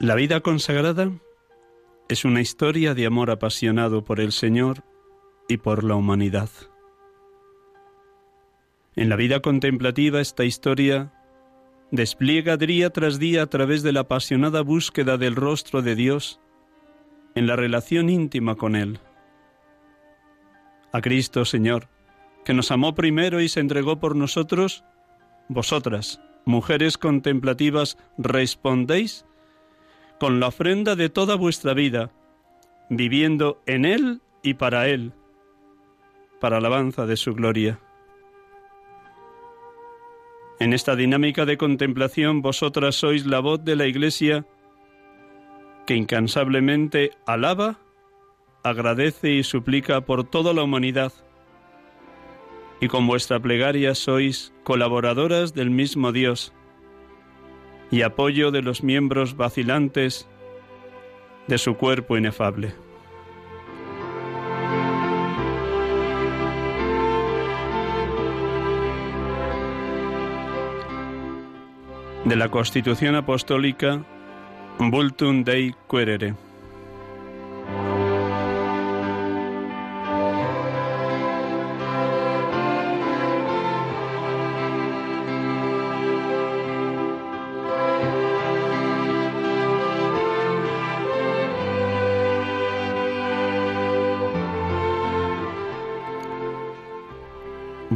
La vida consagrada es una historia de amor apasionado por el Señor y por la humanidad. En la vida contemplativa esta historia despliega día tras día a través de la apasionada búsqueda del rostro de Dios en la relación íntima con Él. A Cristo Señor, que nos amó primero y se entregó por nosotros, vosotras, mujeres contemplativas, respondéis con la ofrenda de toda vuestra vida, viviendo en Él y para Él, para alabanza de su gloria. En esta dinámica de contemplación vosotras sois la voz de la Iglesia que incansablemente alaba, agradece y suplica por toda la humanidad. Y con vuestra plegaria sois colaboradoras del mismo Dios y apoyo de los miembros vacilantes de su cuerpo inefable. De la Constitución Apostólica Vultum Dei Querere.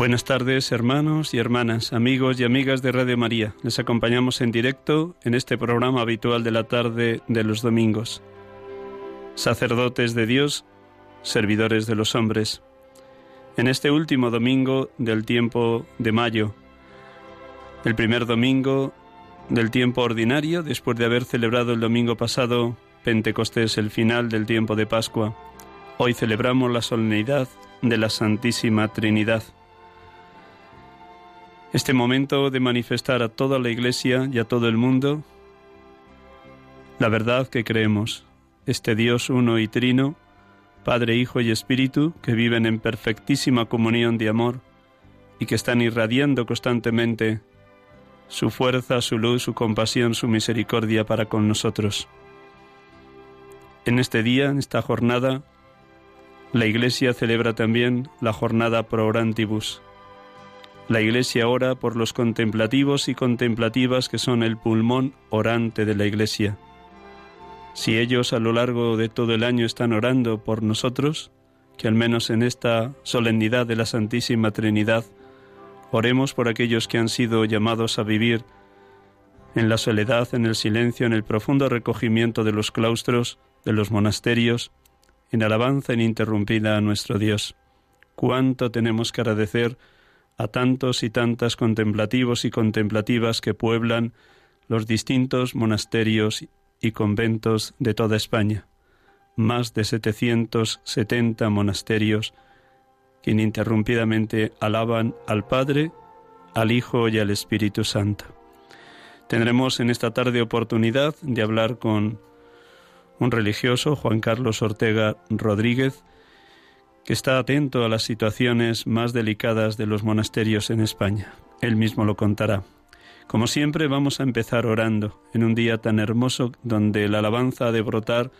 Buenas tardes, hermanos y hermanas, amigos y amigas de Radio María. Les acompañamos en directo en este programa habitual de la tarde de los domingos. Sacerdotes de Dios, servidores de los hombres. En este último domingo del tiempo de mayo, el primer domingo del tiempo ordinario, después de haber celebrado el domingo pasado Pentecostés, el final del tiempo de Pascua, hoy celebramos la solemnidad de la Santísima Trinidad este momento de manifestar a toda la Iglesia y a todo el mundo la verdad que creemos, este Dios uno y trino, Padre, Hijo y Espíritu, que viven en perfectísima comunión de amor y que están irradiando constantemente su fuerza, su luz, su compasión, su misericordia para con nosotros. En este día, en esta jornada, la Iglesia celebra también la jornada pro orantibus, la Iglesia ora por los contemplativos y contemplativas que son el pulmón orante de la Iglesia. Si ellos a lo largo de todo el año están orando por nosotros, que al menos en esta solemnidad de la Santísima Trinidad oremos por aquellos que han sido llamados a vivir en la soledad, en el silencio, en el profundo recogimiento de los claustros, de los monasterios, en alabanza ininterrumpida a nuestro Dios. Cuánto tenemos que agradecer a tantos y tantas contemplativos y contemplativas que pueblan los distintos monasterios y conventos de toda España. Más de 770 monasterios que ininterrumpidamente alaban al Padre, al Hijo y al Espíritu Santo. Tendremos en esta tarde oportunidad de hablar con un religioso, Juan Carlos Ortega Rodríguez, que está atento a las situaciones más delicadas de los monasterios en España. Él mismo lo contará. Como siempre vamos a empezar orando en un día tan hermoso donde la alabanza ha de brotar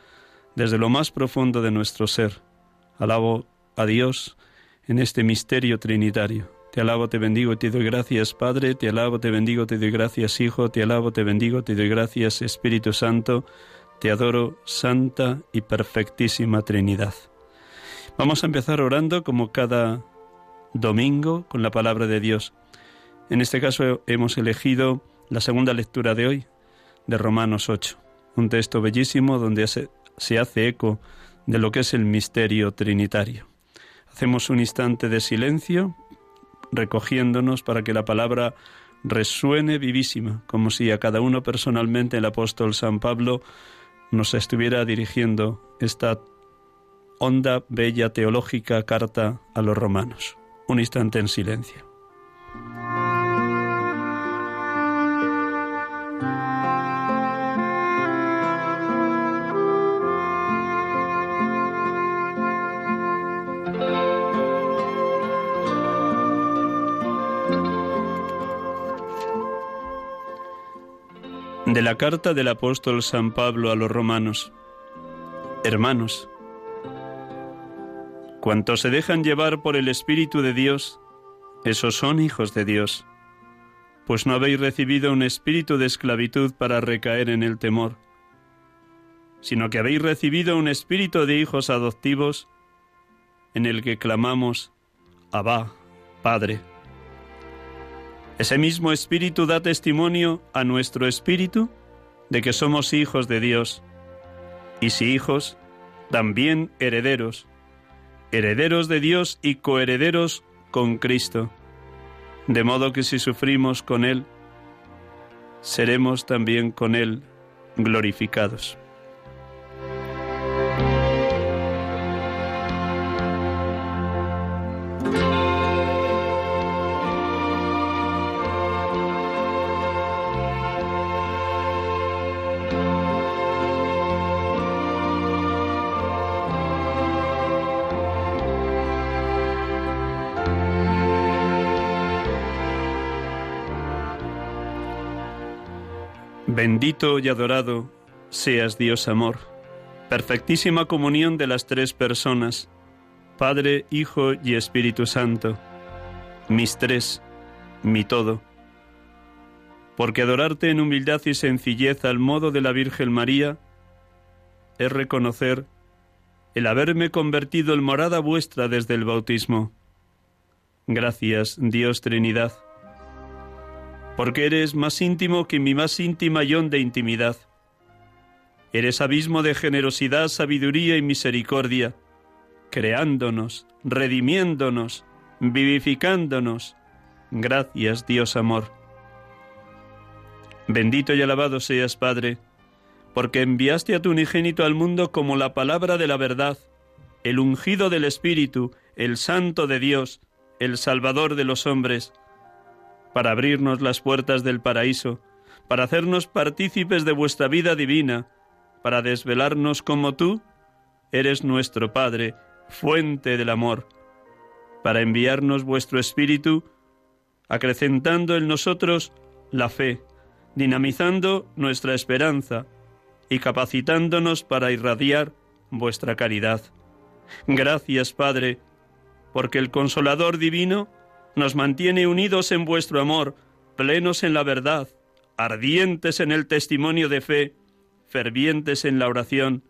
desde lo más profundo de nuestro ser. Alabo a Dios en este misterio trinitario. Te alabo, te bendigo, te doy gracias, Padre, te alabo, te bendigo, te doy gracias, Hijo, te alabo, te bendigo, te doy gracias, Espíritu Santo, te adoro, Santa y perfectísima Trinidad. Vamos a empezar orando como cada domingo con la palabra de Dios. En este caso hemos elegido la segunda lectura de hoy, de Romanos 8, un texto bellísimo donde se, hace eco de lo que es el misterio trinitario. Hacemos un instante de silencio, recogiéndonos para que la palabra resuene vivísima, como si a cada uno personalmente el apóstol San Pablo nos estuviera dirigiendo esta honda, bella, teológica carta a los romanos. Un instante en silencio. de la carta del apóstol San Pablo a los romanos. Hermanos, cuantos se dejan llevar por el Espíritu de Dios, esos son hijos de Dios, pues no habéis recibido un espíritu de esclavitud para recaer en el temor, sino que habéis recibido un espíritu de hijos adoptivos en el que clamamos, Abba, Padre. Ese mismo Espíritu da testimonio a nuestro Espíritu de que somos hijos de Dios, y si hijos, también herederos, herederos de Dios y coherederos con Cristo, de modo que si sufrimos con Él, seremos también con Él glorificados. Bendito y adorado seas Dios amor, perfectísima comunión de las tres personas, Padre, Hijo y Espíritu Santo, mis tres, mi todo. Porque adorarte en humildad y sencillez al modo de la Virgen María es reconocer el haberme convertido en morada vuestra desde el bautismo. Gracias, Dios Trinidad porque eres más íntimo que mi más íntima yon de intimidad. Eres abismo de generosidad, sabiduría y misericordia, creándonos, redimiéndonos, vivificándonos. Gracias, Dios amor. Bendito y alabado seas, Padre, porque enviaste a tu unigénito al mundo como la palabra de la verdad, el ungido del Espíritu, el Santo de Dios, el Salvador de los hombres, para abrirnos las puertas del paraíso, para hacernos partícipes de vuestra vida divina, para desvelarnos como tú eres nuestro Padre, fuente del amor, para enviarnos vuestro Espíritu, acrecentando en nosotros la fe, dinamizando nuestra esperanza y capacitándonos para irradiar vuestra caridad. Gracias, Padre, porque el Consolador Divino nos mantiene unidos en vuestro amor, plenos en la verdad, ardientes en el testimonio de fe, fervientes en la oración,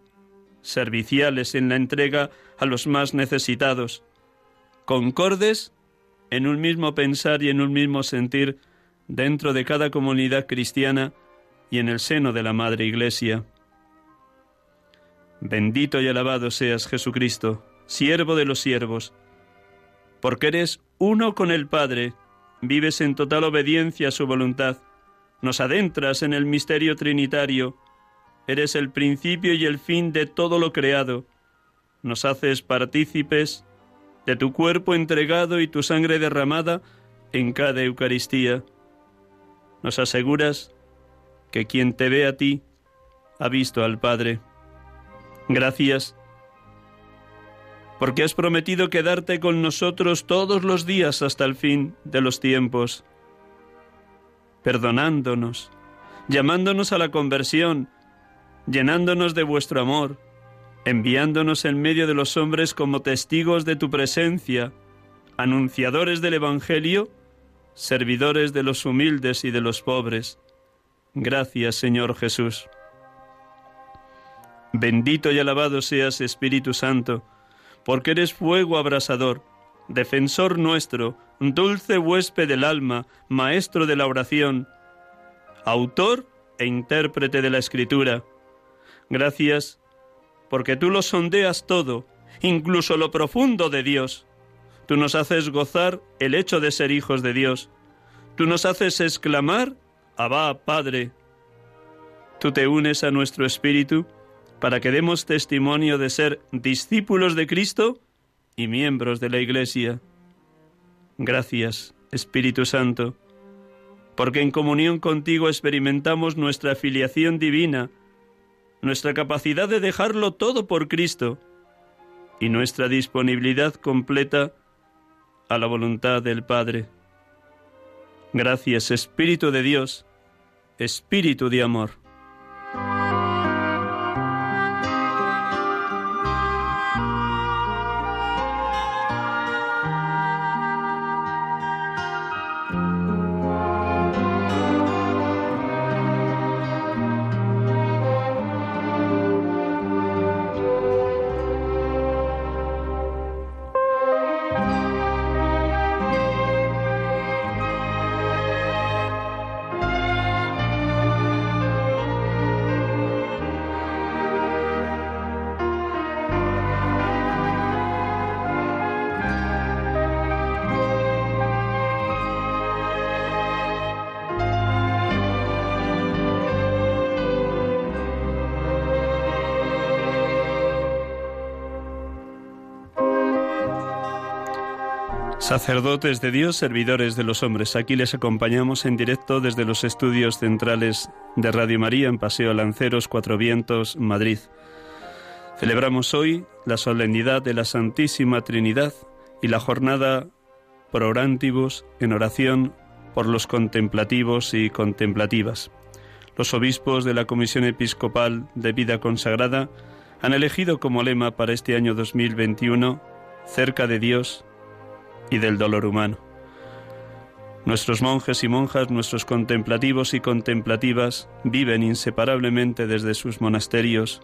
serviciales en la entrega a los más necesitados, concordes en un mismo pensar y en un mismo sentir dentro de cada comunidad cristiana y en el seno de la Madre Iglesia. Bendito y alabado seas Jesucristo, siervo de los siervos, porque eres uno con el Padre, vives en total obediencia a su voluntad, nos adentras en el misterio trinitario, eres el principio y el fin de todo lo creado, nos haces partícipes de tu cuerpo entregado y tu sangre derramada en cada Eucaristía, nos aseguras que quien te ve a ti ha visto al Padre. Gracias, porque has prometido quedarte con nosotros todos los días hasta el fin de los tiempos, perdonándonos, llamándonos a la conversión, llenándonos de vuestro amor, enviándonos en medio de los hombres como testigos de tu presencia, anunciadores del Evangelio, servidores de los humildes y de los pobres. Gracias, Señor Jesús. Bendito y alabado seas, Espíritu Santo, porque eres fuego abrasador, defensor nuestro, dulce huésped del alma, maestro de la oración, autor e intérprete de la Escritura. Gracias, porque tú lo sondeas todo, incluso lo profundo de Dios. Tú nos haces gozar el hecho de ser hijos de Dios. Tú nos haces exclamar, Abba, Padre. Tú te unes a nuestro espíritu para que demos testimonio de ser discípulos de Cristo y miembros de la Iglesia. Gracias, Espíritu Santo, porque en comunión contigo experimentamos nuestra filiación divina, nuestra capacidad de dejarlo todo por Cristo y nuestra disponibilidad completa a la voluntad del Padre. Gracias, Espíritu de Dios, Espíritu de amor. Sacerdotes de Dios, servidores de los hombres. Aquí les acompañamos en directo desde los estudios centrales de Radio María en Paseo Lanceros, Cuatro Vientos, Madrid. Celebramos hoy la solemnidad de la Santísima Trinidad y la jornada por orantibus en oración por los contemplativos y contemplativas. Los obispos de la Comisión Episcopal de Vida Consagrada han elegido como lema para este año 2021 cerca de Dios y del dolor humano. Nuestros monjes y monjas, nuestros contemplativos y contemplativas viven inseparablemente desde sus monasterios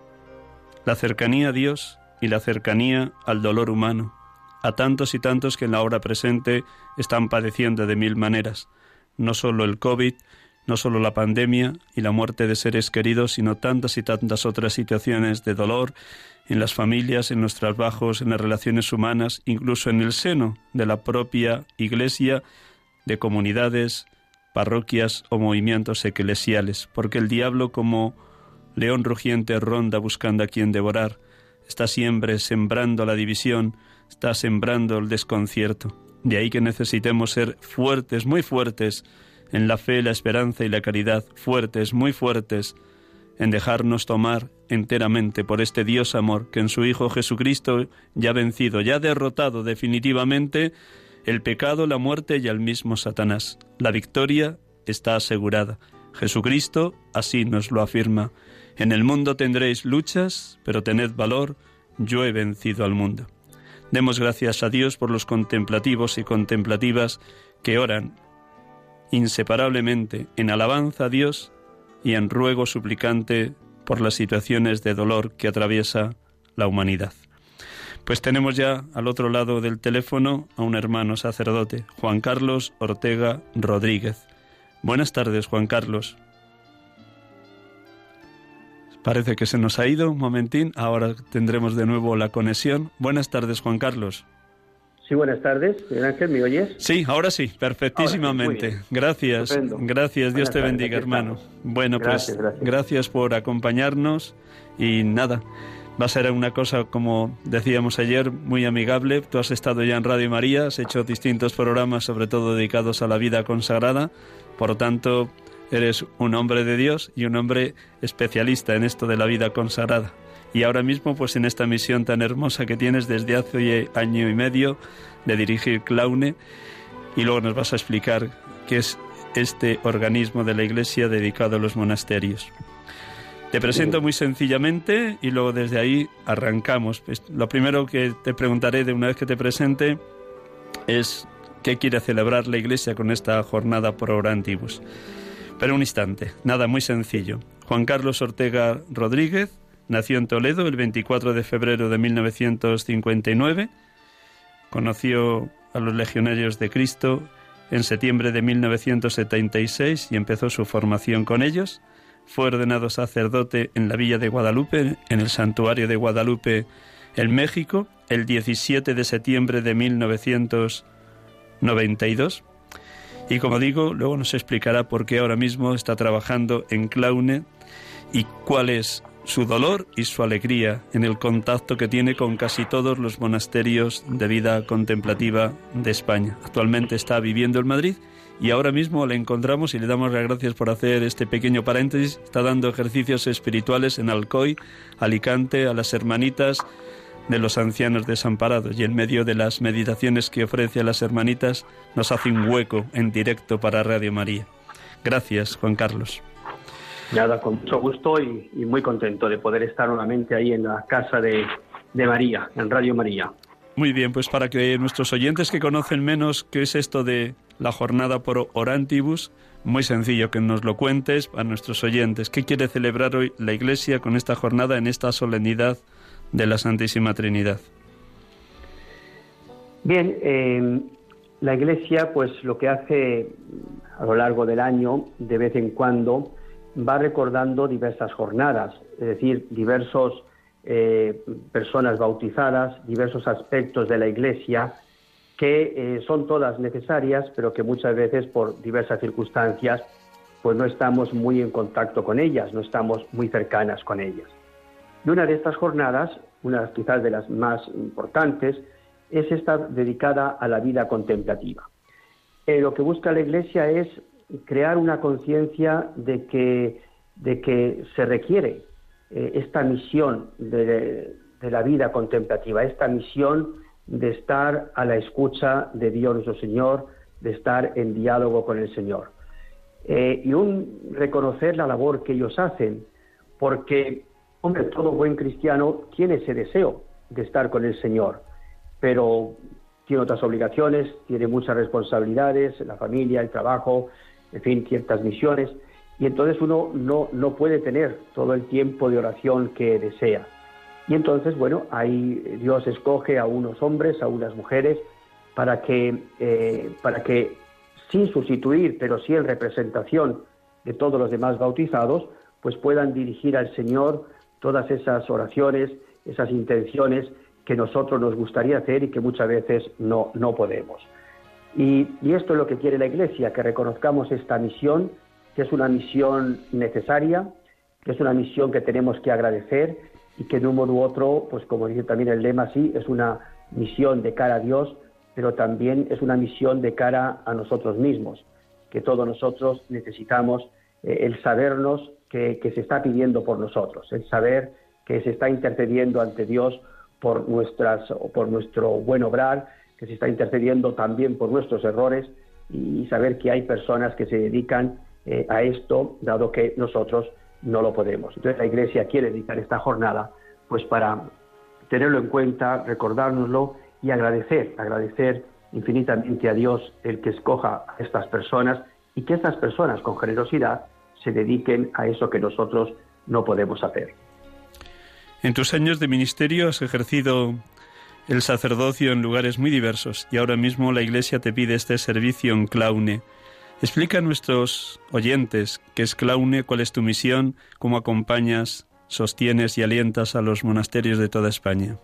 la cercanía a Dios y la cercanía al dolor humano, a tantos y tantos que en la hora presente están padeciendo de mil maneras, no solo el COVID, no solo la pandemia y la muerte de seres queridos, sino tantas y tantas otras situaciones de dolor en las familias, en nuestros trabajos, en las relaciones humanas, incluso en el seno de la propia Iglesia, de comunidades, parroquias o movimientos eclesiales, porque el diablo como león rugiente ronda buscando a quien devorar, está siempre sembrando la división, está sembrando el desconcierto. De ahí que necesitemos ser fuertes, muy fuertes, en la fe, la esperanza y la caridad, fuertes, muy fuertes, en dejarnos tomar enteramente por este Dios amor que en su Hijo Jesucristo ya vencido, ya derrotado definitivamente el pecado, la muerte y al mismo Satanás. La victoria está asegurada. Jesucristo así nos lo afirma. En el mundo tendréis luchas, pero tened valor, yo he vencido al mundo. Demos gracias a Dios por los contemplativos y contemplativas que oran inseparablemente en alabanza a Dios y en ruego suplicante por las situaciones de dolor que atraviesa la humanidad. Pues tenemos ya al otro lado del teléfono a un hermano sacerdote, Juan Carlos Ortega Rodríguez. Buenas tardes, Juan Carlos. Parece que se nos ha ido un momentín, ahora tendremos de nuevo la conexión. Buenas tardes, Juan Carlos. Sí, buenas tardes. Ángel, ¿me oyes? Sí, ahora sí, perfectísimamente. gracias, gracias. Dios te bendiga, hermano. Bueno, pues gracias. por acompañarnos y nada. Va a ser una cosa, como decíamos ayer, muy amigable. Tú has estado ya en Radio María, has hecho distintos programas, sobre todo dedicados a la vida consagrada. Por lo tanto, eres un hombre de Dios y un hombre especialista en esto de la vida consagrada. Y ahora mismo, pues en esta misión tan hermosa que tienes desde hace año y medio de dirigir Claune, y luego nos vas a explicar qué es este organismo de la Iglesia dedicado a los monasterios. Te presento muy sencillamente y luego desde ahí arrancamos. Pues, lo primero que te preguntaré de una vez que te presente es qué quiere celebrar la Iglesia con esta jornada por hora antiguos. Pero un instante, nada muy sencillo. Juan Carlos Ortega Rodríguez nació en Toledo el 24 de febrero de 1959. Conoció a los legionarios de Cristo en septiembre de 1976 y empezó su formación con ellos. Fue ordenado sacerdote en la villa de Guadalupe, en el santuario de Guadalupe, en México, el 17 de septiembre de 1992. Y como digo, luego nos explicará por qué ahora mismo está trabajando en Claune y cuál es su dolor y su alegría en el contacto que tiene con casi todos los monasterios de vida contemplativa de España. Actualmente está viviendo en Madrid y ahora mismo le encontramos y le damos las gracias por hacer este pequeño paréntesis. Está dando ejercicios espirituales en Alcoy, Alicante, a las hermanitas de los ancianos desamparados y en medio de las meditaciones que ofrece a las hermanitas nos hace un hueco en directo para Radio María. Gracias, Juan Carlos. Nada, con mucho gusto y, muy contento de poder estar nuevamente ahí en la casa de, de María, en Radio María. Muy bien, pues para que nuestros oyentes que conocen menos qué es esto de la jornada por Orantibus, muy sencillo que nos lo cuentes a nuestros oyentes. ¿Qué quiere celebrar hoy la Iglesia con esta jornada en esta solemnidad de la Santísima Trinidad? Bien, eh, la Iglesia pues lo que hace a lo largo del año, de vez en cuando, va recordando diversas jornadas, es decir, diversos eh, personas bautizadas, diversos aspectos de la Iglesia que eh, son todas necesarias, pero que muchas veces por diversas circunstancias pues no estamos muy en contacto con ellas, no estamos muy cercanas con ellas. Y una de estas jornadas, una quizás de las más importantes, es esta dedicada a la vida contemplativa. Eh, lo que busca la Iglesia es crear una conciencia de que, de que se requiere eh, esta misión de, la vida contemplativa, esta misión de estar a la escucha de Dios nuestro Señor, de estar en diálogo con el Señor. Eh, y un reconocer la labor que ellos hacen, porque, hombre, todo buen cristiano tiene ese deseo de estar con el Señor, pero tiene otras obligaciones, tiene muchas responsabilidades, la familia, el trabajo, en fin, ciertas misiones, y entonces uno no, no puede tener todo el tiempo de oración que desea. Y entonces, bueno, ahí Dios escoge a unos hombres, a unas mujeres, para que, eh, para que sin sustituir, pero sí en representación de todos los demás bautizados, pues puedan dirigir al Señor todas esas oraciones, esas intenciones que nosotros nos gustaría hacer y que muchas veces no, no podemos. Y, esto es lo que quiere la Iglesia, que reconozcamos esta misión, que es una misión necesaria, que es una misión que tenemos que agradecer y que de un modo u otro, pues como dice también el lema, sí, es una misión de cara a Dios, pero también es una misión de cara a nosotros mismos, que todos nosotros necesitamos eh, el sabernos que, que, se está pidiendo por nosotros, el saber que se está intercediendo ante Dios por, nuestras, por nuestro buen obrar, que se está intercediendo también por nuestros errores y saber que hay personas que se dedican eh, a esto, dado que nosotros no lo podemos. Entonces la Iglesia quiere dedicar esta jornada pues para tenerlo en cuenta, recordárnoslo y agradecer, agradecer infinitamente a Dios el que escoja a estas personas y que estas personas con generosidad se dediquen a eso que nosotros no podemos hacer. En tus años de ministerio has ejercido el sacerdocio en lugares muy diversos y ahora mismo la Iglesia te pide este servicio en Claune. Explica a nuestros oyentes qué es Claune, cuál es tu misión, cómo acompañas, sostienes y alientas a los monasterios de toda España.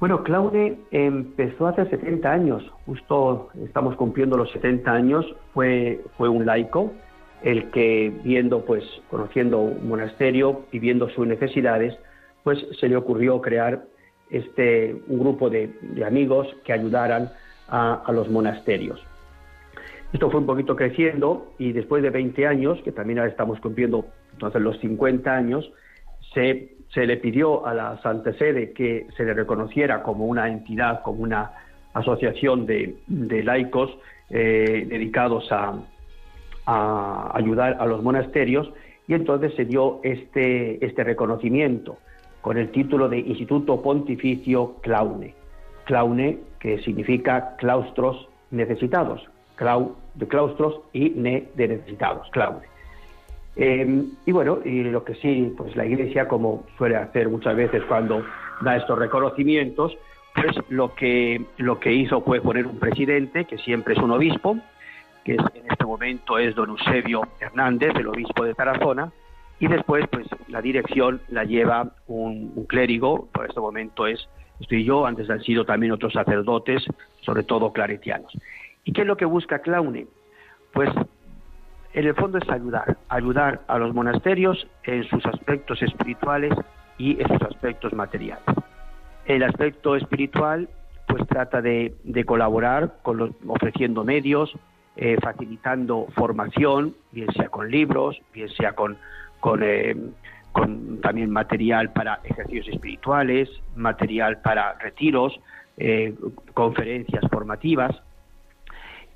Bueno, Claune empezó hace 70 años, justo estamos cumpliendo los 70 años, fue, fue un laico el que viendo, pues, conociendo un monasterio y viendo sus necesidades, pues se le ocurrió crear este, un grupo de, amigos que ayudaran a, los monasterios. Esto fue un poquito creciendo y después de 20 años, que también ahora estamos cumpliendo entonces los 50 años, se, le pidió a la Santa Sede que se le reconociera como una entidad, como una asociación de, laicos eh, dedicados a, a ayudar a los monasterios y entonces se dio este, este reconocimiento con el título de Instituto Pontificio Claune. Claune, que significa claustros necesitados, clau de claustros y ne de necesitados, claune. Em, y bueno, y lo que sí, pues la Iglesia, como suele hacer muchas veces cuando da estos reconocimientos, pues lo que, lo que hizo fue poner un presidente, que siempre es un obispo, que en este momento es don Eusebio Hernández, el obispo de Tarazona, y después, pues la dirección la lleva un, clérigo, por este momento es, estoy yo, antes han sido también otros sacerdotes, sobre todo claretianos. ¿Y qué es lo que busca Claune? Pues en el fondo es ayudar, ayudar a los monasterios en sus aspectos espirituales y en sus aspectos materiales. El aspecto espiritual pues trata de, colaborar con los, ofreciendo medios, eh, facilitando formación, bien sea con libros, bien sea con con, también material para ejercicios espirituales, material para retiros, eh, conferencias formativas.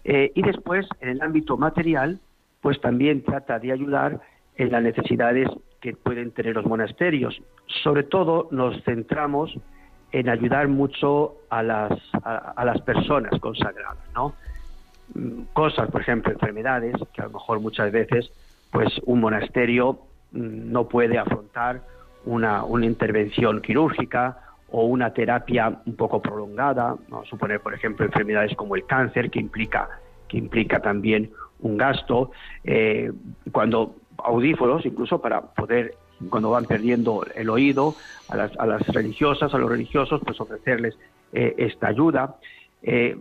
Eh, y después, en el ámbito material, pues también trata de ayudar en las necesidades que pueden tener los monasterios. Sobre todo nos centramos en ayudar mucho a las, a las personas consagradas, ¿no? Mm, cosas, por ejemplo, enfermedades, que a lo mejor muchas veces pues un monasterio no puede afrontar una, intervención quirúrgica o una terapia un poco prolongada, ¿no? suponer, por ejemplo, enfermedades como el cáncer, que implica, que implica también un gasto, eh, cuando audífonos, incluso para poder, cuando van perdiendo el oído, a las, a las religiosas, a los religiosos, pues ofrecerles eh, esta ayuda. Eh,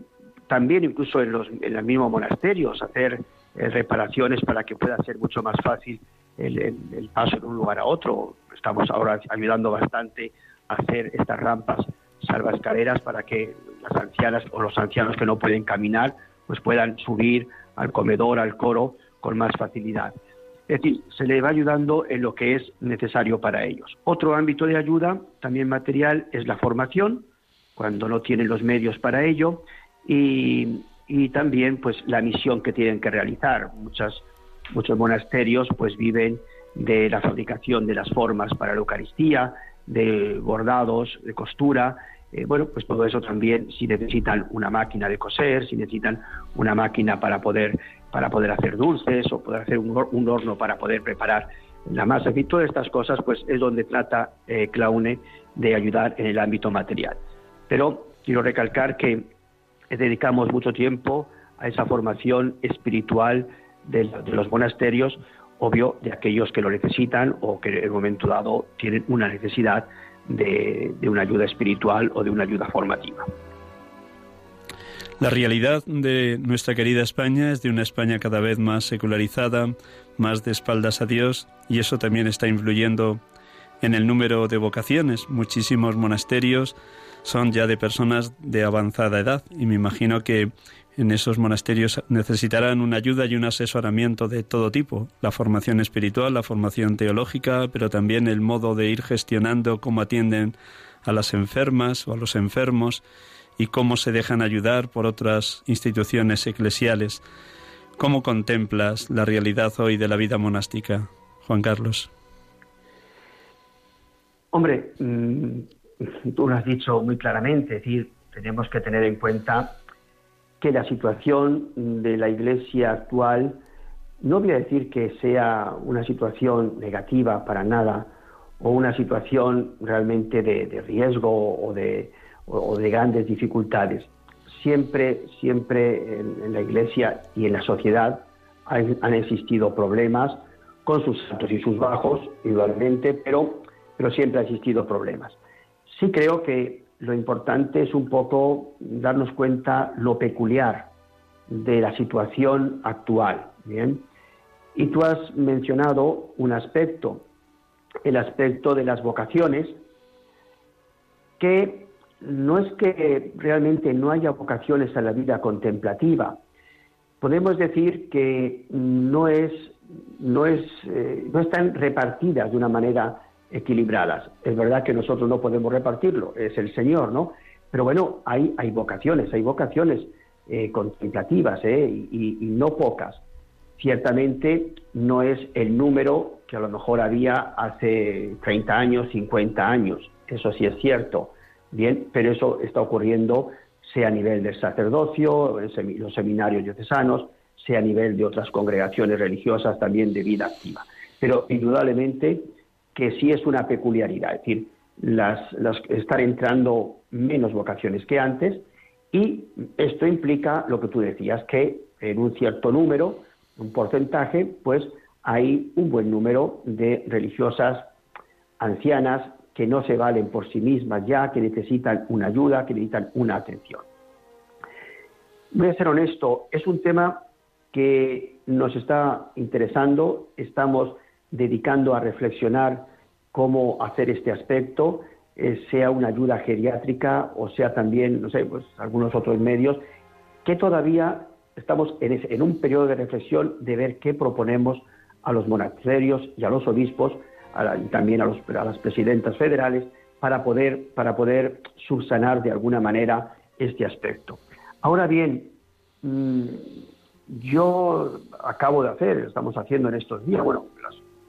también incluso en los, en los mismos monasterios, hacer reparaciones para que pueda ser mucho más fácil el, paso de un lugar a otro. Estamos ahora ayudando bastante a hacer estas rampas salvaescaleras para que las ancianas o los ancianos que no pueden caminar pues puedan subir al comedor, al coro con más facilidad. Es decir, se le va ayudando en lo que es necesario para ellos. Otro ámbito de ayuda, también material, es la formación, cuando no tienen los medios para ello, y, y también pues la misión que tienen que realizar. Muchas Muchos monasterios pues viven de la fabricación de las formas para la Eucaristía, de bordados, de costura. Eh, bueno, pues todo eso también, si necesitan una máquina de coser, si necesitan una máquina para poder, para poder hacer dulces o poder hacer un, horno para poder preparar la masa, y todas estas cosas, pues es donde trata eh, Claune de ayudar en el ámbito material. Pero quiero recalcar que dedicamos mucho tiempo a esa formación espiritual de, los monasterios, obvio, de aquellos que lo necesitan o que en el momento dado tienen una necesidad de, una ayuda espiritual o de una ayuda formativa. La realidad de nuestra querida España es de una España cada vez más secularizada, más de espaldas a Dios, y eso también está influyendo en el número de vocaciones. Muchísimos monasterios son ya de personas de avanzada edad, y me imagino que en esos monasterios necesitarán una ayuda y un asesoramiento de todo tipo, la formación espiritual, la formación teológica, pero también el modo de ir gestionando cómo atienden a las enfermas o a los enfermos y cómo se dejan ayudar por otras instituciones eclesiales. ¿Cómo contemplas la realidad hoy de la vida monástica, Juan Carlos? Hombre, mm, tú lo has dicho muy claramente, es decir, tenemos que tener en cuenta que la situación de la Iglesia actual, no voy a decir que sea una situación negativa para nada, o una situación realmente de, riesgo o de, de, grandes dificultades. Siempre, siempre en, la Iglesia y en la sociedad han, han, existido problemas con sus altos y sus bajos, igualmente, pero, pero siempre han existido problemas. Sí creo que lo importante es un poco darnos cuenta lo peculiar de la situación actual, ¿bien? Y tú has mencionado un aspecto, el aspecto de las vocaciones, que no es que realmente no haya vocaciones a la vida contemplativa. Podemos decir que no es no es eh, no están repartidas de una manera equilibradas. Es verdad que nosotros no podemos repartirlo, es el Señor, ¿no? Pero bueno, hay, vocaciones, hay vocaciones eh, contemplativas ¿eh? y, y, no pocas. Ciertamente no es el número que a lo mejor había hace 30 años, 50 años, eso sí es cierto, bien, pero eso está ocurriendo sea a nivel del sacerdocio, los seminarios diocesanos, sea a nivel de otras congregaciones religiosas también de vida activa. Pero indudablemente que sí es una peculiaridad, es decir, las, las, estar entrando menos vocaciones que antes y esto implica lo que tú decías, que en un cierto número, un porcentaje, pues hay un buen número de religiosas ancianas que no se valen por sí mismas ya, que necesitan una ayuda, que necesitan una atención. Voy a ser honesto, es un tema que nos está interesando, estamos dedicando a reflexionar cómo hacer este aspecto, eh, sea una ayuda geriátrica o sea también, no sé, pues algunos otros medios, que todavía estamos en, un periodo de reflexión de ver qué proponemos a los monasterios y a los obispos y también a, las presidentas federales para poder, para poder subsanar de alguna manera este aspecto. Ahora bien, mm, yo acabo de hacer, estamos haciendo en estos días, bueno,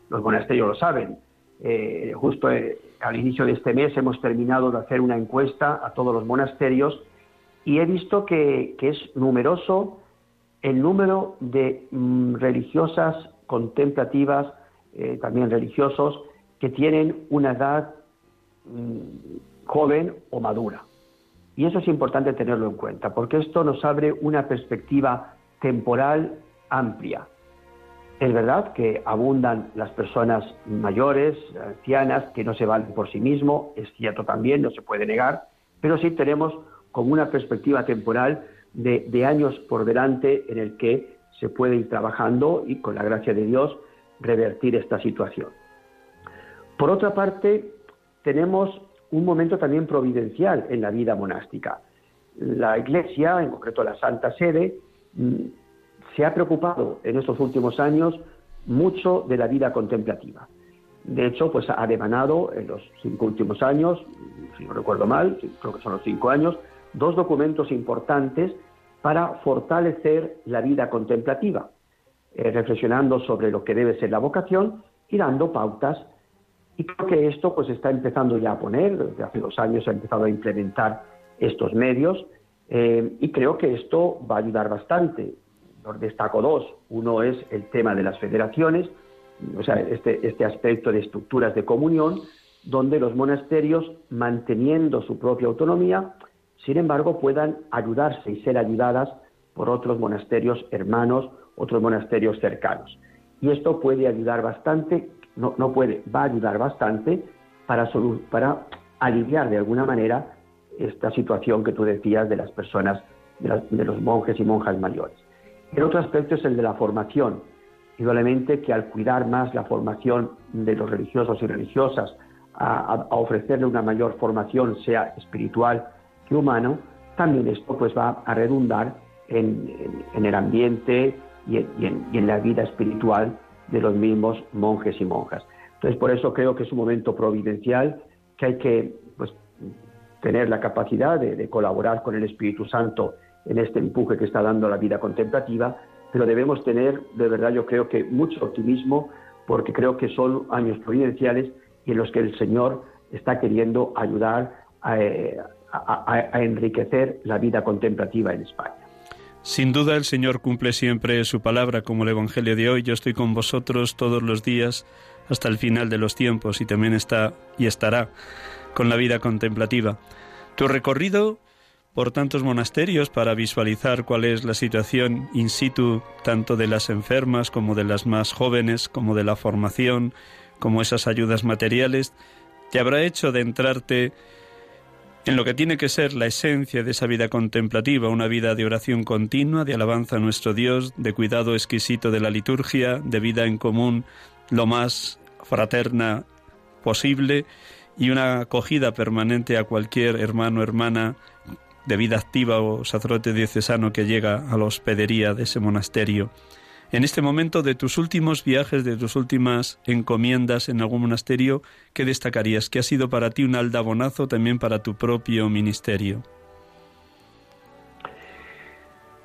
los monasterios lo saben, eh, justo eh, al inicio de este mes hemos terminado de hacer una encuesta a todos los monasterios y he visto que, es numeroso el número de mm, religiosas contemplativas, eh, también religiosos, que tienen una edad mm, joven o madura. Y eso es importante tenerlo en cuenta, porque esto nos abre una perspectiva temporal amplia. Es verdad que abundan las personas mayores, ancianas, que no se valen por sí mismos, es cierto también, no se puede negar, pero sí tenemos como una perspectiva temporal de, años por delante en el que se puede ir trabajando y con la gracia de Dios revertir esta situación. Por otra parte, tenemos un momento también providencial en la vida monástica. La Iglesia, en concreto la Santa Sede, mm, se ha preocupado en estos últimos años mucho de la vida contemplativa. De hecho, pues ha demanado en los cinco últimos años, si no recuerdo mal, creo que son los cinco años, dos documentos importantes para fortalecer la vida contemplativa, eh, reflexionando sobre lo que debe ser la vocación y dando pautas. Y creo que esto pues está empezando ya a poner, desde hace dos años ha empezado a implementar estos medios eh, y creo que esto va a ayudar bastante destaco dos. Uno es el tema de las federaciones, o sea, este, este aspecto de estructuras de comunión, donde los monasterios, manteniendo su propia autonomía, sin embargo, puedan ayudarse y ser ayudadas por otros monasterios hermanos, otros monasterios cercanos. Y esto puede ayudar bastante, no, no puede, va a ayudar bastante para, para aliviar de alguna manera esta situación que tú decías de las personas, de los monjes y monjas mayores. El otro aspecto es el de la formación. Indudablemente que al cuidar más la formación de los religiosos y religiosas, a, ofrecerle una mayor formación, sea espiritual que humano, también esto pues va a redundar en, el ambiente y en, la vida espiritual de los mismos monjes y monjas. Entonces, por eso creo que es un momento providencial que hay que pues, tener la capacidad de colaborar con el Espíritu Santo en este empuje que está dando la vida contemplativa, pero debemos tener, de verdad, yo creo que mucho optimismo, porque creo que son años providenciales en los que el Señor está queriendo ayudar a, eh, enriquecer la vida contemplativa en España. Sin duda el Señor cumple siempre su palabra como el Evangelio de hoy. Yo estoy con vosotros todos los días hasta el final de los tiempos y también está y estará con la vida contemplativa. Tu recorrido por tantos monasterios para visualizar cuál es la situación in situ tanto de las enfermas como de las más jóvenes, como de la formación, como esas ayudas materiales, te habrá hecho de entrarte en lo que tiene que ser la esencia de esa vida contemplativa, una vida de oración continua, de alabanza a nuestro Dios, de cuidado exquisito de la liturgia, de vida en común lo más fraterna posible y una acogida permanente a cualquier hermano hermana de vida activa o sacerdote diocesano que llega a la hospedería de ese monasterio. En este momento de tus últimos viajes, de tus últimas encomiendas en algún monasterio, ¿qué destacarías? ¿Qué ha sido para ti un aldabonazo también para tu propio ministerio?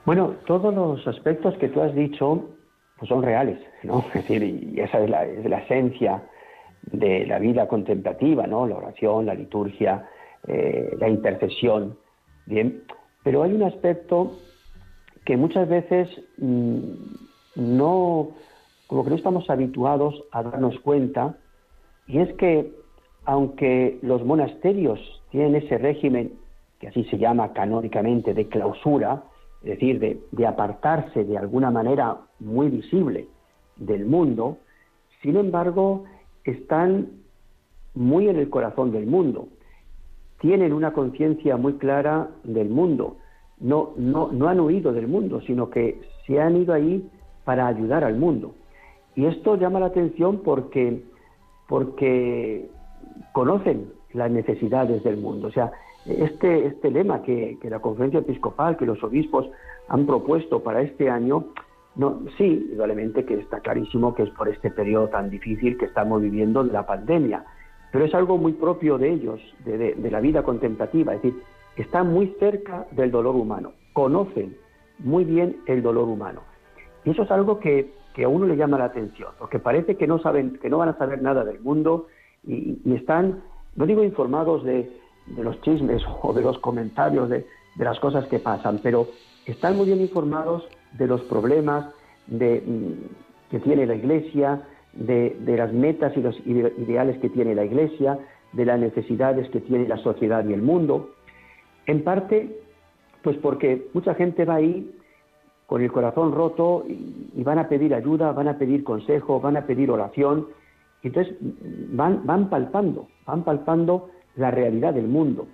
Bueno, todos los aspectos que tú has dicho pues son reales, ¿no? Es decir, y esa es la, es la esencia de la vida contemplativa, ¿no? La oración, la liturgia, eh, la intercesión, bien. Pero hay un aspecto que muchas veces mm, no, como que no estamos habituados a darnos cuenta, y es que aunque los monasterios tienen ese régimen, que así se llama canónicamente, de clausura, es decir, de, de apartarse de alguna manera muy visible del mundo, sin embargo, están muy en el corazón del mundo, tienen una conciencia muy clara del mundo, no, no, no han huido del mundo, sino que se han ido ahí para ayudar al mundo. Y esto llama la atención porque, porque conocen las necesidades del mundo. O sea, este, este lema que, que la conferencia episcopal, que los obispos han propuesto para este año, no, sí, igualmente que está clarísimo que es por este periodo tan difícil que estamos viviendo de la pandemia, pero es algo muy propio de ellos, de, de la vida contemplativa, es decir, están muy cerca del dolor humano, conocen muy bien el dolor humano. Y eso es algo que, a uno le llama la atención, porque parece que no saben, que no van a saber nada del mundo y, están, no digo informados de, los chismes o de los comentarios de, las cosas que pasan, pero están muy bien informados de los problemas de, mm, que tiene la Iglesia, de, las metas y los ideales que tiene la Iglesia, de las necesidades que tiene la sociedad y el mundo. En parte, pues porque mucha gente va ahí con el corazón roto y, van a pedir ayuda, van a pedir consejo, van a pedir oración. entonces van, van palpando, van palpando la realidad del mundo.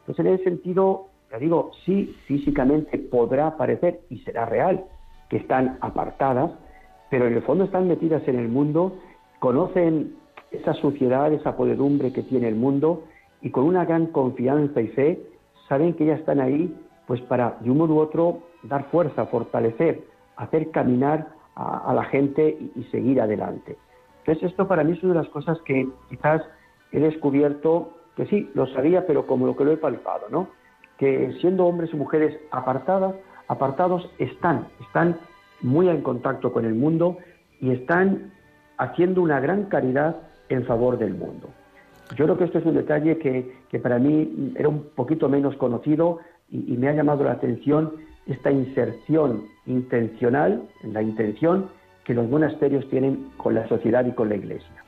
Entonces en ese sentido, ya digo, sí, físicamente podrá parecer y será real que están apartadas, pero en el fondo están metidas en el mundo, conocen esa suciedad, esa podedumbre que tiene el mundo y con una gran confianza y fe saben que ya están ahí pues para de un modo u otro dar fuerza, fortalecer, hacer caminar a, la gente y, seguir adelante. Entonces esto para mí es una de las cosas que quizás he descubierto, que sí, lo sabía, pero como lo que lo he palpado, ¿no? Que siendo hombres y mujeres apartadas, apartados están, están muy en contacto con el mundo y están haciendo una gran caridad en favor del mundo. Yo creo que esto es un detalle que, que para mí era un poquito menos conocido y, y me ha llamado la atención esta inserción intencional, en la intención que los monasterios tienen con la sociedad y con la Iglesia.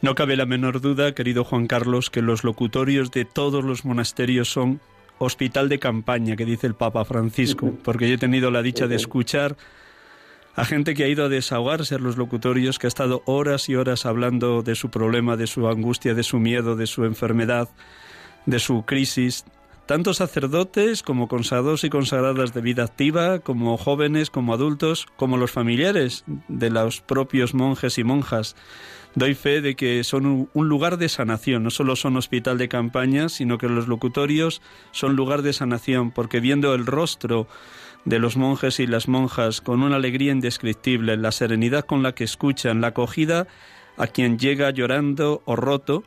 No cabe la menor duda, querido Juan Carlos, que los locutorios de todos los monasterios son hospital de campaña, que dice el Papa Francisco, porque yo he tenido la dicha de escuchar a gente que ha ido a desahogarse en los locutorios, que ha estado horas y horas hablando de su problema, de su angustia, de su miedo, de su enfermedad, de su crisis, tanto sacerdotes como consagrados y consagradas de vida activa, como jóvenes, como adultos, como los familiares de los propios monjes y monjas. Doy fe de que son un lugar de sanación, no solo son hospital de campaña, sino que los locutorios son lugar de sanación, porque viendo el rostro de los monjes y las monjas con una alegría indescriptible, la serenidad con la que escuchan, la acogida a quien llega llorando o roto,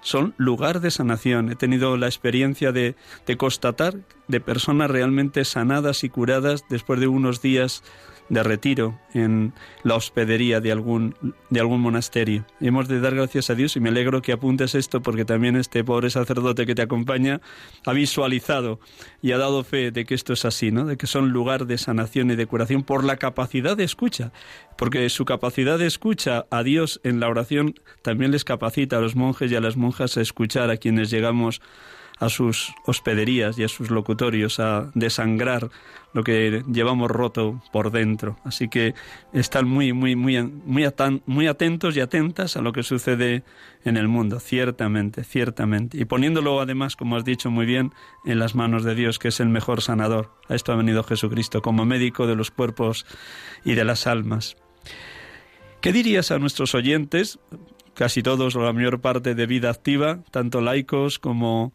son lugar de sanación. He tenido la experiencia de, de constatar de personas realmente sanadas y curadas después de unos días de retiro en la hospedería de algún, de algún monasterio. Hemos de dar gracias a Dios y me alegro que apuntes esto porque también este pobre sacerdote que te acompaña ha visualizado y ha dado fe de que esto es así, ¿no? De que son lugar de sanación y de curación por la capacidad de escucha, porque su capacidad de escucha a Dios en la oración también les capacita a los monjes y a las monjas a escuchar a quienes llegamos a sus hospederías y a sus locutorios a desangrar lo que llevamos roto por dentro. Así que están muy, muy, muy, muy, atentos y atentas a lo que sucede en el mundo, ciertamente, ciertamente. Y poniéndolo además, como has dicho muy bien, en las manos de Dios, que es el mejor sanador. A esto ha venido Jesucristo como médico de los cuerpos y de las almas. ¿Qué dirías a nuestros oyentes, casi todos o la mayor parte de vida activa, tanto laicos como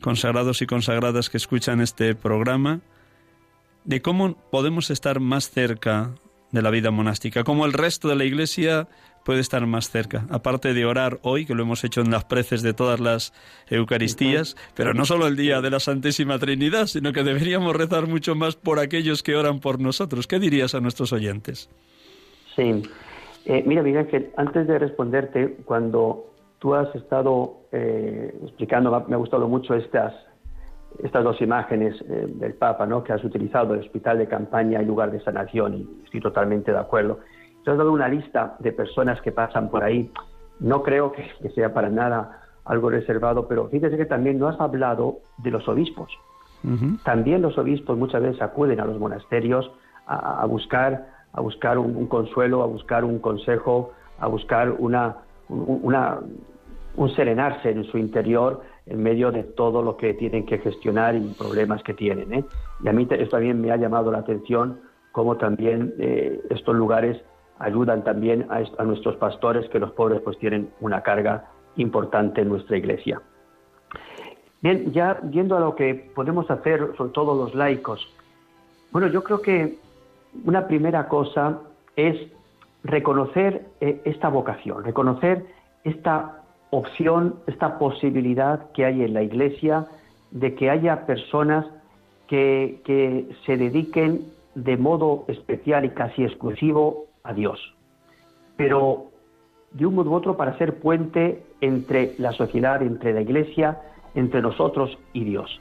consagrados y consagradas que escuchan este programa, de cómo podemos estar más cerca de la vida monástica, cómo el resto de la Iglesia puede estar más cerca, aparte de orar hoy, que lo hemos hecho en las preces de todas las Eucaristías, pero no solo el día de la Santísima Trinidad, sino que deberíamos rezar mucho más por aquellos que oran por nosotros. ¿Qué dirías a nuestros oyentes? Sí, eh, mira, Miguel, que antes de responderte, cuando tú has estado eh, explicando, me ha gustado mucho estas, estas dos imágenes eh, del Papa, ¿no? que has utilizado, el hospital de campaña y lugar de sanación, y estoy totalmente de acuerdo. Te has dado una lista de personas que pasan por ahí. No creo que, sea para nada algo reservado, pero fíjese que también no has hablado de los obispos. También los obispos muchas veces acuden a los monasterios a, buscar, a buscar un, consuelo, a buscar un consejo, a buscar una, una, un serenarse en su interior en medio de todo lo que tienen que gestionar y problemas que tienen. ¿eh? Y a mí esto también me ha llamado la atención, cómo también eh, estos lugares ayudan también a, nuestros pastores, que los pobres pues tienen una carga importante en nuestra iglesia. Bien, ya viendo a lo que podemos hacer, sobre todo los laicos, bueno, yo creo que una primera cosa es reconocer eh, esta vocación, reconocer esta opción, esta posibilidad que hay en la Iglesia de que haya personas que, que se dediquen de modo especial y casi exclusivo a Dios, pero de un modo u otro para ser puente entre la sociedad, entre la Iglesia, entre nosotros y Dios.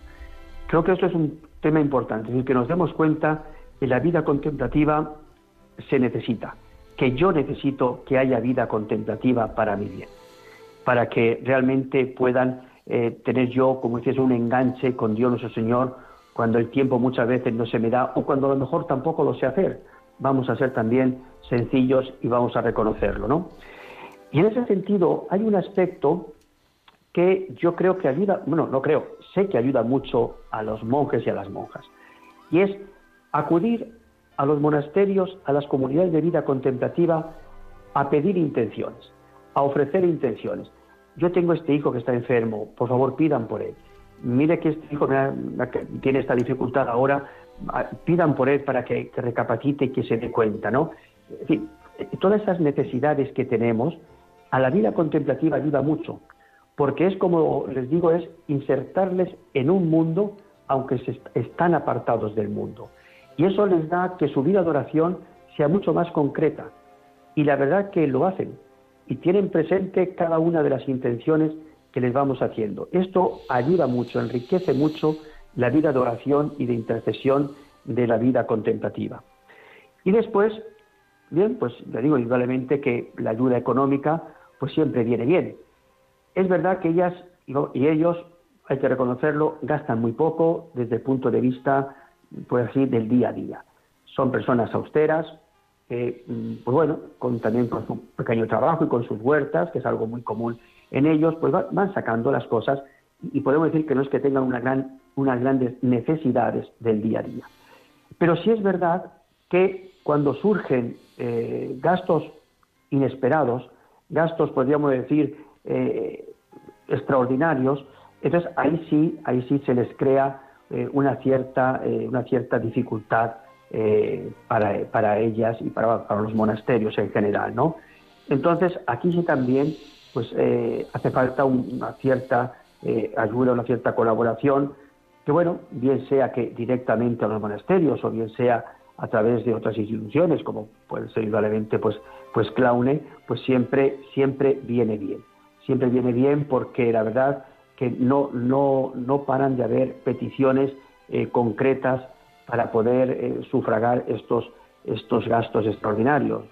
Creo que esto es un tema importante, es decir, que nos demos cuenta que la vida contemplativa se necesita, que yo necesito que haya vida contemplativa para mi bien para que realmente puedan eh, tener yo, como dices, un enganche con Dios nuestro Señor cuando el tiempo muchas veces no se me da o cuando a lo mejor tampoco lo sé hacer. Vamos a ser también sencillos y vamos a reconocerlo, ¿no? Y en ese sentido hay un aspecto que yo creo que ayuda, bueno, no creo, sé que ayuda mucho a los monjes y a las monjas, y es acudir a los monasterios, a las comunidades de vida contemplativa, a pedir intenciones, a ofrecer intenciones yo tengo este hijo que está enfermo, por favor pidan por él. Mire que este hijo tiene esta dificultad ahora, ah, pidan por él para que, recapacite y que se dé cuenta, ¿no? En fin, todas esas necesidades que tenemos, a la vida contemplativa ayuda mucho, porque es como les digo, es insertarles en un mundo aunque se están apartados del mundo. Y eso les da que su vida de oración sea mucho más concreta. Y la verdad que lo hacen y tienen presente cada una de las intenciones que les vamos haciendo. Esto ayuda mucho, enriquece mucho la vida de oración y de intercesión de la vida contemplativa. Y después, bien, pues le digo indudablemente que la ayuda económica pues siempre viene bien. Es verdad que ellas y ellos, hay que reconocerlo, gastan muy poco desde el punto de vista, pues así, del día a día. Son personas austeras, Mm, pues bueno, con, también con su pequeño trabajo y con sus huertas, que es algo muy común en ellos, pues van sacando las cosas y podemos decir que no es que tengan una gran, unas grandes necesidades del día a día. Pero sí es verdad que cuando surgen eh, gastos inesperados, gastos, podríamos decir, eh, extraordinarios, entonces ahí sí, ahí sí se les crea eh, una, cierta, una cierta dificultad eh, para, para, ellas y para, los monasterios en general, ¿no? Entonces, aquí sí también pues, eh, hace falta una cierta eh, ayuda, una cierta colaboración, que bueno, bien sea que directamente a los monasterios o bien sea a través de otras instituciones, como puede ser igualmente pues, pues Claune, pues siempre, siempre viene bien. Siempre viene bien porque la verdad que no, no, no paran de haber peticiones concretas para poder eh, sufragar estos, estos gastos extraordinarios.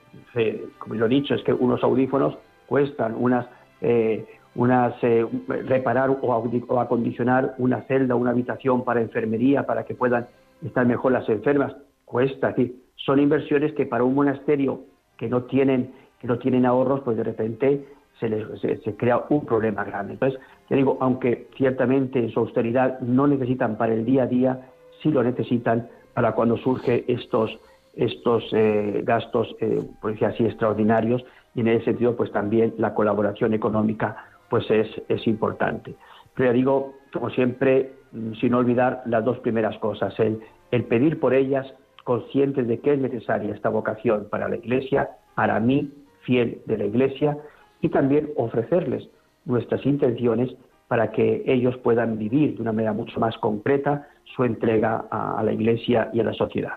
como lo he dicho, es que unos audífonos cuestan unas, eh, unas, eh, reparar o, acondicionar una celda, una habitación para enfermería, para que puedan estar mejor las enfermas, cuesta. Es son inversiones que para un monasterio que no tienen, que no tienen ahorros, pues de repente se, les, se, crea un problema grande. Entonces, ya digo, aunque ciertamente en su austeridad no necesitan para el día a día, sí lo necesitan para cuando surgen estos, estos eh, gastos, eh, por así, extraordinarios, y en ese sentido, pues también la colaboración económica pues es, es importante. Pero ya digo, como siempre, mm, sin olvidar las dos primeras cosas, el, el pedir por ellas, conscientes de que es necesaria esta vocación para la Iglesia, para mí, fiel de la Iglesia, y también ofrecerles nuestras intenciones para que ellos puedan vivir de una manera mucho más concreta su entrega a, la Iglesia y a la sociedad.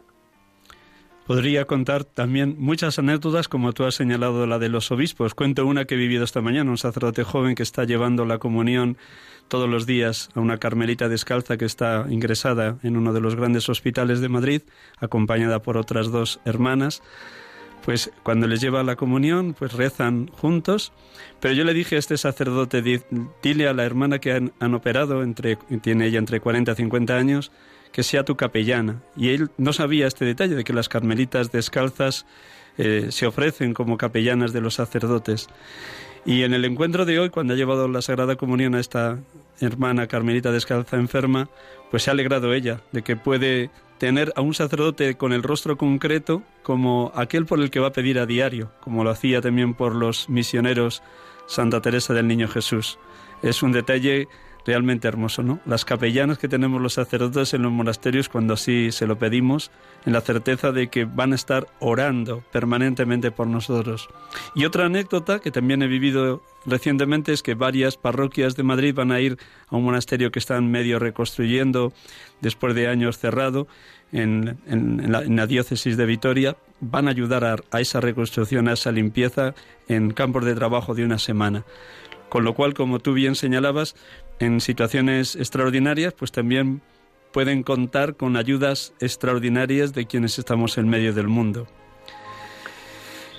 Podría contar también muchas anécdotas, como tú has señalado la de los obispos. Cuento una que he vivido esta mañana, un sacerdote joven que está llevando la comunión todos los días a una carmelita descalza que está ingresada en uno de los grandes hospitales de Madrid, acompañada por otras dos hermanas pues cuando les lleva la comunión, pues rezan juntos. Pero yo le dije a este sacerdote, dile a la hermana que han, operado, entre, tiene ella entre 40 y 50 años, que sea tu capellana. Y él no sabía este detalle de que las carmelitas descalzas eh, se ofrecen como capellanas de los sacerdotes. Y en el encuentro de hoy, cuando ha llevado la Sagrada Comunión a esta hermana carmelita descalza enferma, pues se ha alegrado ella de que puede tener a un sacerdote con el rostro concreto como aquel por el que va a pedir a diario, como lo hacía también por los misioneros Santa Teresa del Niño Jesús. Es un detalle realmente hermoso, ¿no? Las capellanas que tenemos los sacerdotes en los monasterios cuando así se lo pedimos, en la certeza de que van a estar orando permanentemente por nosotros. Y otra anécdota que también he vivido recientemente es que varias parroquias de Madrid van a ir a un monasterio que están medio reconstruyendo después de años cerrado en, la, diócesis de Vitoria, van a ayudar a, a esa reconstrucción, a esa limpieza en campos de trabajo de una semana. Con lo cual, como tú bien señalabas, en situaciones extraordinarias, pues también pueden contar con ayudas extraordinarias de quienes estamos en medio del mundo.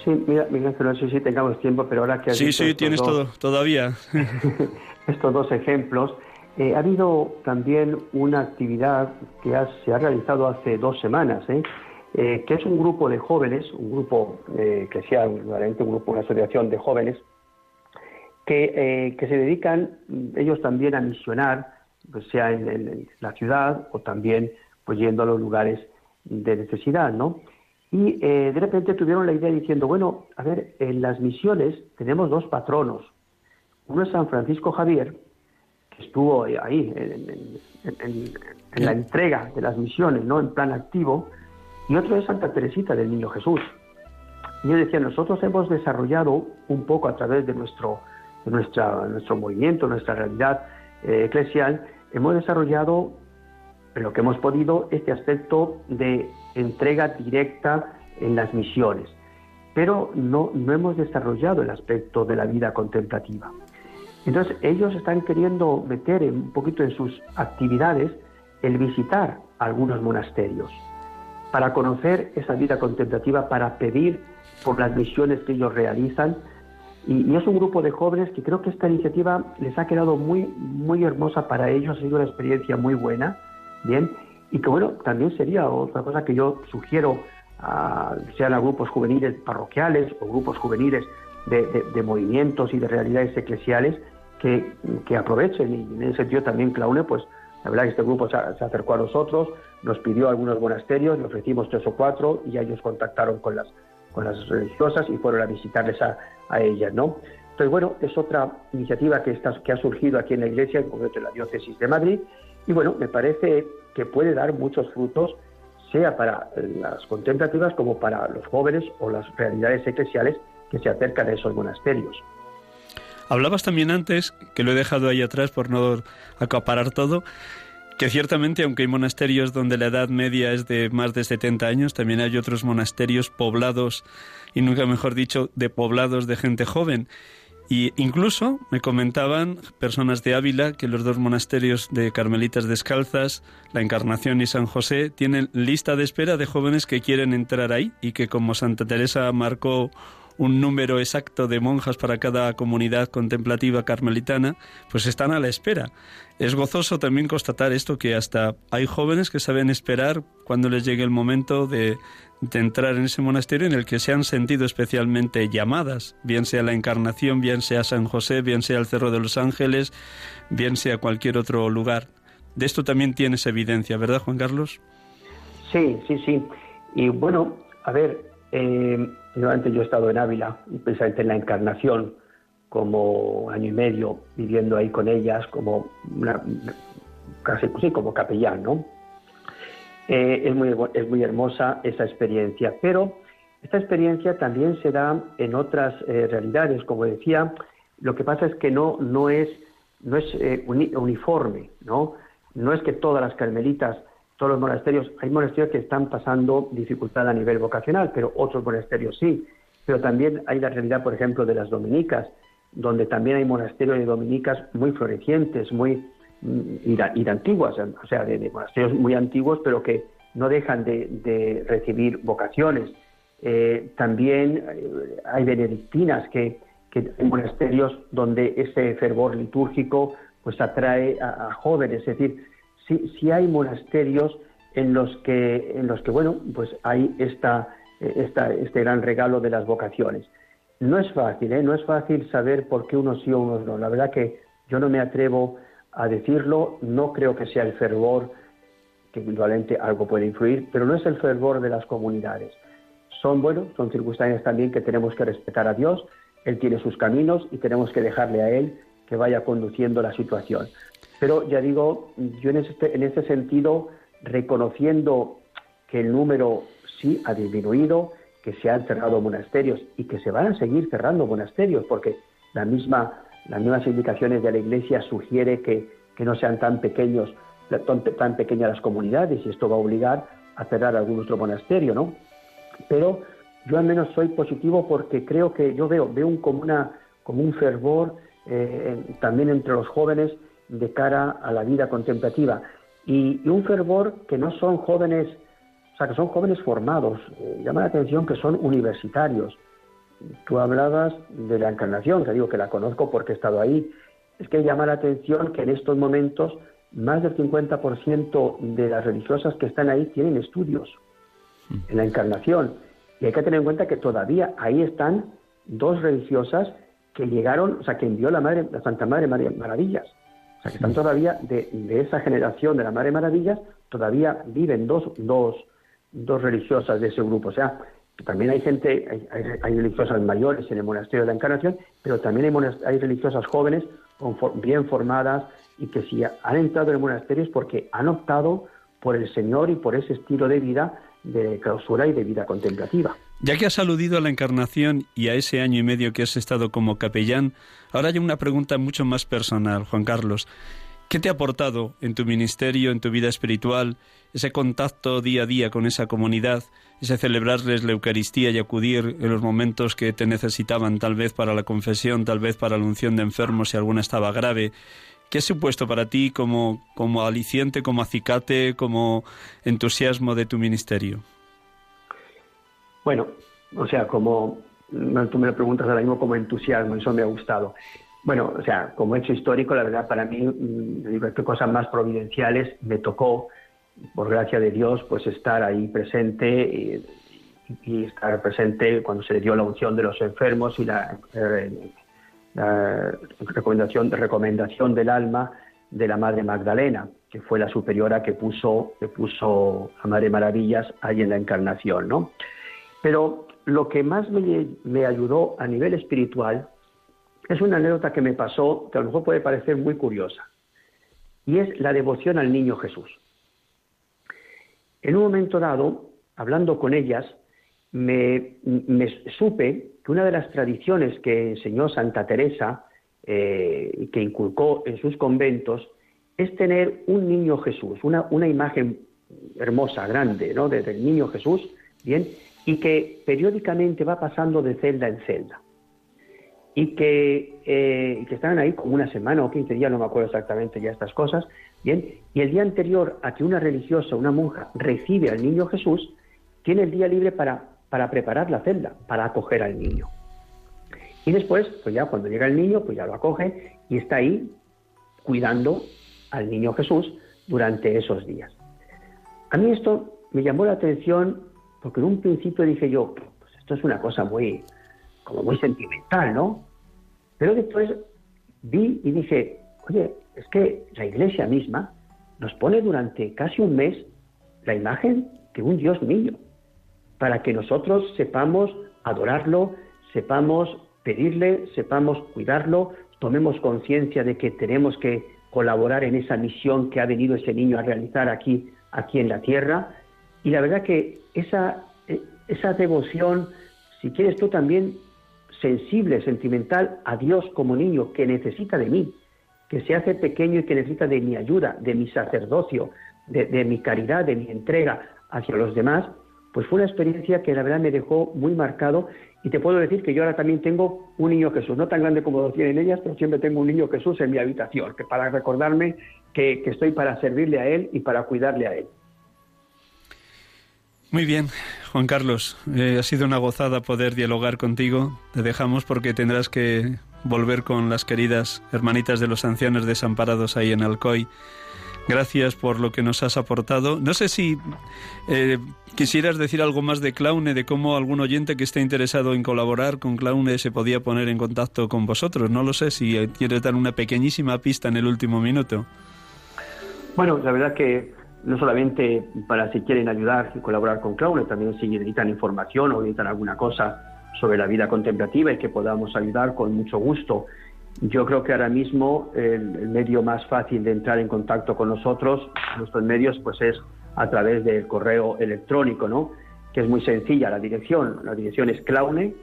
Sí, mira, Miguel, no sé si tengamos tiempo, pero ahora que has Sí, sí, tienes todo, todavía. estos dos ejemplos. Eh, ha habido también una actividad que se ha realizado hace dos semanas, ¿eh? Eh, que es un grupo de jóvenes, un grupo que sea un grupo, una asociación de jóvenes, que, se dedican ellos también a misionar, pues sea en, en, la ciudad o también pues yendo a los lugares de necesidad, ¿no? Y eh, de repente tuvieron la idea diciendo, bueno, a ver, en las misiones tenemos dos patronos. Uno es San Francisco Javier, que estuvo ahí en, la entrega de las misiones, ¿no? En plan activo, y otro es Santa Teresita del Niño Jesús. Y yo decía, nosotros hemos desarrollado un poco a través de nuestro, nuestra, nuestro movimiento, nuestra realidad eh, eclesial, hemos desarrollado en lo que hemos podido este aspecto de entrega directa en las misiones, pero no, no hemos desarrollado el aspecto de la vida contemplativa. Entonces ellos están queriendo meter un poquito en sus actividades el visitar algunos monasterios para conocer esa vida contemplativa, para pedir por las misiones que ellos realizan. Y, es un grupo de jóvenes que creo que esta iniciativa les ha quedado muy, muy hermosa para ellos, ha sido una experiencia muy buena, bien, y que bueno, también sería otra cosa que yo sugiero, a, sean a grupos juveniles parroquiales o grupos juveniles de, movimientos y de realidades eclesiales, que, aprovechen. Y en ese sentido también Claune, pues la verdad que este grupo se, acercó a nosotros, nos pidió algunos monasterios, le ofrecimos tres o cuatro y ellos contactaron con las, con las religiosas y fueron a visitarles a, a ellas, ¿no? Entonces, bueno, es otra iniciativa que, está, que ha surgido aquí en la Iglesia, en concreto en la Diócesis de Madrid, y bueno, me parece que puede dar muchos frutos, sea para las contemplativas como para los jóvenes o las realidades eclesiales que se acercan a esos monasterios. Hablabas también antes, que lo he dejado ahí atrás por no acaparar todo, que ciertamente, aunque hay monasterios donde la edad media es de más de 70 años, también hay otros monasterios poblados, y nunca mejor dicho, de poblados de gente joven. Y incluso me comentaban personas de Ávila que los dos monasterios de Carmelitas Descalzas, la Encarnación y San José, tienen lista de espera de jóvenes que quieren entrar ahí y que como Santa Teresa marcó un número exacto de monjas para cada comunidad contemplativa carmelitana, pues están a la espera. Es gozoso también constatar esto que hasta hay jóvenes que saben esperar cuando les llegue el momento de, entrar en ese monasterio en el que se han sentido especialmente llamadas, bien sea la Encarnación, bien sea San José, bien sea el Cerro de los Ángeles, bien sea cualquier otro lugar. De esto también tienes evidencia, ¿verdad, Juan Carlos? Sí, sí, sí. Y bueno, a ver, eh, antes yo he estado en Ávila, precisamente en la Encarnación, como año y medio, viviendo ahí con ellas, como una, casi sí, como capellán, ¿no? Eh, es, muy, es muy hermosa esa experiencia, pero esta experiencia también se da en otras eh, realidades, como decía, lo que pasa es que no, no es, no es eh, uniforme, ¿no? No es que todas las carmelitas todos los monasterios, hay monasterios que están pasando dificultad a nivel vocacional, pero otros monasterios sí. Pero también hay la realidad, por ejemplo, de las dominicas, donde también hay monasterios de dominicas muy florecientes, muy mm, y, antiguas, o sea, de, monasterios muy antiguos, pero que no dejan de, recibir vocaciones. Eh, también eh, hay benedictinas que, que hay monasterios donde ese fervor litúrgico pues atrae a, a jóvenes, es decir, si hay monasterios en los que, en los que bueno, pues hay esta, esta, este gran regalo de las vocaciones. No es fácil, ¿eh? no es fácil saber por qué unos sí o unos no. La verdad que yo no me atrevo a decirlo, no creo que sea el fervor, que indudablemente algo puede influir, pero no es el fervor de las comunidades. Son, bueno, son circunstancias también que tenemos que respetar a Dios, Él tiene sus caminos y tenemos que dejarle a Él que vaya conduciendo la situación. Pero ya digo, yo en ese, en ese sentido, reconociendo que el número sí ha disminuido, que se han cerrado monasterios y que se van a seguir cerrando monasterios, porque la misma, las mismas indicaciones de la Iglesia sugiere que, que no sean tan pequeños, tan, tan, pequeñas las comunidades, y esto va a obligar a cerrar algún otro monasterio, ¿no? Pero yo al menos soy positivo porque creo que yo veo, veo un, como, una, como un fervor eh, también entre los jóvenes de cara a la vida contemplativa y, un fervor que no son jóvenes, o sea, que son jóvenes formados. Eh, llama la atención que son universitarios. Tú hablabas de la encarnación, que digo que la conozco porque he estado ahí. Es que llama la atención que en estos momentos más del 50% de las religiosas que están ahí tienen estudios en la encarnación. Y hay que tener en cuenta que todavía ahí están dos religiosas que llegaron, o sea, que envió la, Madre, la Santa Madre María Maravillas. O sea, que están todavía de, esa generación de la Madre Maravillas, todavía viven dos, dos, dos religiosas de ese grupo. O sea, también hay gente, hay, religiosas mayores en el monasterio de la Encarnación, pero también hay, hay religiosas jóvenes bien formadas y que si han entrado en el monasterio es porque han optado por el Señor y por ese estilo de vida de clausura y de vida contemplativa. Ya que has aludido a la encarnación y a ese año y medio que has estado como capellán, ahora hay una pregunta mucho más personal, Juan Carlos. ¿Qué te ha aportado en tu ministerio, en tu vida espiritual, ese contacto día a día con esa comunidad, ese celebrarles la Eucaristía y acudir en los momentos que te necesitaban, tal vez para la confesión, tal vez para la unción de enfermos si alguna estaba grave? ¿Qué ha supuesto para ti como, como aliciente, como acicate, como entusiasmo de tu ministerio? Bueno, o sea, como tú me preguntas ahora mismo como entusiasmo, eso me ha gustado. Bueno, o sea, como hecho histórico, la verdad para mí, mm, digo, que cosas más providenciales, me tocó, por gracia de Dios, pues estar ahí presente y, estar presente cuando se le dio la unción de los enfermos y la, eh, recomendación, recomendación del alma de la Madre Magdalena, que fue la superiora que puso, que puso a Madre Maravillas ahí en la Encarnación, ¿no? Pero lo que más me, ayudó a nivel espiritual es una anécdota que me pasó, que a lo mejor puede parecer muy curiosa, y es la devoción al niño Jesús. En un momento dado, hablando con ellas, me, supe que una de las tradiciones que enseñó Santa Teresa eh, que inculcó en sus conventos es tener un niño Jesús, una imagen hermosa, grande, ¿no? Del niño Jesús, bien, y que periódicamente va pasando de celda en celda. Y que, eh, que están ahí como una semana o 15 días, no me acuerdo exactamente ya estas cosas, bien, y el día anterior a que una religiosa, una monja, recibe al niño Jesús, tiene el día libre para, para preparar la celda, para acoger al niño. Y después, pues ya cuando llega el niño, pues ya lo acoge y está ahí cuidando al niño Jesús durante esos días. A mí esto me llamó la atención porque en un principio dije yo, pues esto es una cosa muy, como muy sentimental, ¿no? Pero después vi y dije, oye, es que la iglesia misma nos pone durante casi un mes la imagen de un Dios niño, para que nosotros sepamos adorarlo, sepamos pedirle, sepamos cuidarlo, tomemos conciencia de que tenemos que colaborar en esa misión que ha venido ese niño a realizar aquí, aquí en la tierra. Y la verdad que esa, eh, esa devoción, si quieres tú también sensible, sentimental a Dios como niño que necesita de mí, que se hace pequeño y que necesita de mi ayuda, de mi sacerdocio, de, de mi caridad, de mi entrega hacia los demás, pues fue una experiencia que la verdad me dejó muy marcado y te puedo decir que yo ahora también tengo un niño Jesús, no tan grande como lo tienen ellas, pero siempre tengo un niño Jesús en mi habitación, que para recordarme que, estoy para servirle a Él y para cuidarle a Él. Muy bien, Juan Carlos, eh, ha sido una gozada poder dialogar contigo. Te dejamos porque tendrás que volver con las queridas hermanitas de los ancianos desamparados ahí en Alcoy Gracias por lo que nos has aportado. No sé si eh, quisieras decir algo más de Claune, de cómo algún oyente que esté interesado en colaborar con Claune se podía poner en contacto con vosotros. No lo sé si quieres dar una pequeñísima pista en el último minuto. Bueno, la verdad que no solamente para si quieren ayudar y colaborar con Claune, también si necesitan información o necesitan alguna cosa sobre la vida contemplativa y que podamos ayudar con mucho gusto. Yo creo que ahora mismo el, medio más fácil de entrar en contacto con nosotros, nuestros medios, pues es a través del correo electrónico, ¿no? Que es muy sencilla la dirección. La dirección es claune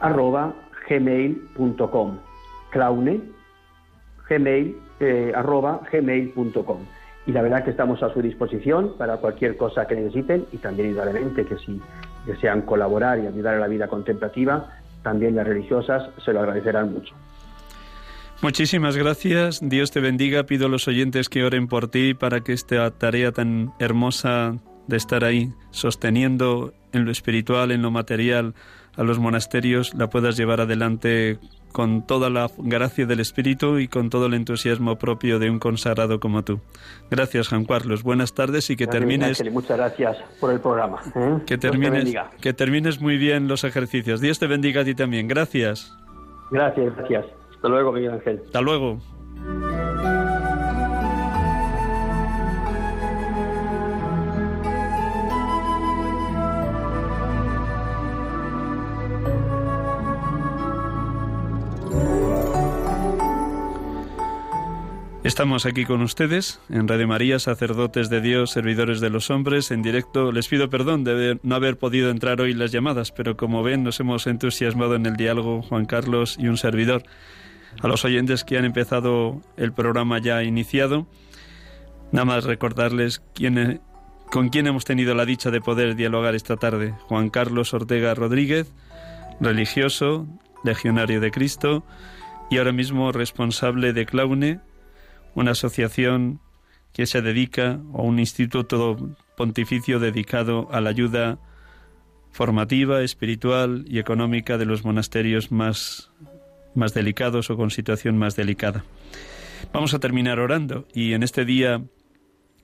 arroba gmail eh. Y la verdad que estamos a su disposición para cualquier cosa que necesiten y también indudablemente que si desean colaborar y ayudar a la vida contemplativa, también las religiosas se lo agradecerán mucho. Muchísimas gracias. Dios te bendiga. Pido a los oyentes que oren por ti para que esta tarea tan hermosa de estar ahí sosteniendo en lo espiritual, en lo material a los monasterios, la puedas llevar adelante con toda la gracia del Espíritu y con todo el entusiasmo propio de un consagrado como tú. Gracias, Juan Carlos. Buenas tardes y que termines. muchas gracias por el programa. ¿eh? Que termines, que termines muy bien los ejercicios. Dios te bendiga a ti también. Gracias. Gracias, gracias. Hasta luego, Miguel Ángel. Hasta luego. Estamos aquí con ustedes en Radio María, sacerdotes de Dios, servidores de los hombres, en directo. Les pido perdón de no haber podido entrar hoy las llamadas, pero como ven nos hemos entusiasmado en el diálogo Juan Carlos y un servidor a los oyentes que han empezado el programa ya iniciado. Nada más recordarles quién, con quién hemos tenido la dicha de poder dialogar esta tarde. Juan Carlos Ortega Rodríguez, religioso, legionario de Cristo y ahora mismo responsable de Claune, una asociación que se dedica, o un instituto pontificio dedicado a la ayuda formativa, espiritual y económica de los monasterios más más delicados o con situación más delicada. Vamos a terminar orando y en este día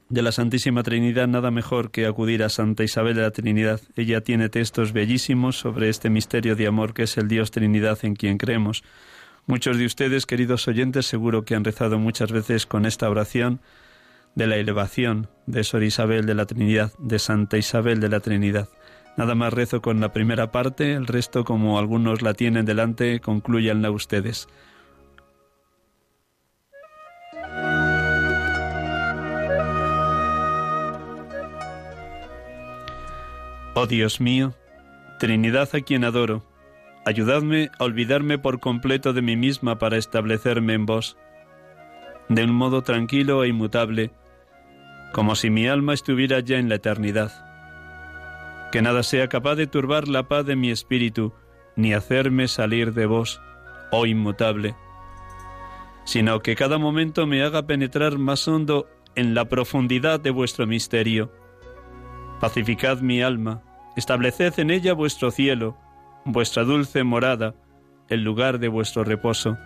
de la Santísima Trinidad nada mejor que acudir a Santa Isabel de la Trinidad. Ella tiene textos bellísimos sobre este misterio de amor que es el Dios Trinidad en quien creemos. Muchos de ustedes, queridos oyentes, seguro que han rezado muchas veces con esta oración de la elevación de Sor Isabel de la Trinidad, de Santa Isabel de la Trinidad. Nada más rezo con la primera parte, el resto, como algunos la tienen delante, concluyanla ustedes. Oh Dios mío, Trinidad a quien adoro, ayudadme a olvidarme por completo de mí misma para establecerme en vos, de un modo tranquilo e inmutable, como si mi alma estuviera ya en la eternidad que nada sea capaz de turbar la paz de mi espíritu, ni hacerme salir de vos, oh inmutable, sino que cada momento me haga penetrar más hondo en la profundidad de vuestro misterio. Pacificad mi alma, estableced en ella vuestro cielo, vuestra dulce morada, el lugar de vuestro reposo.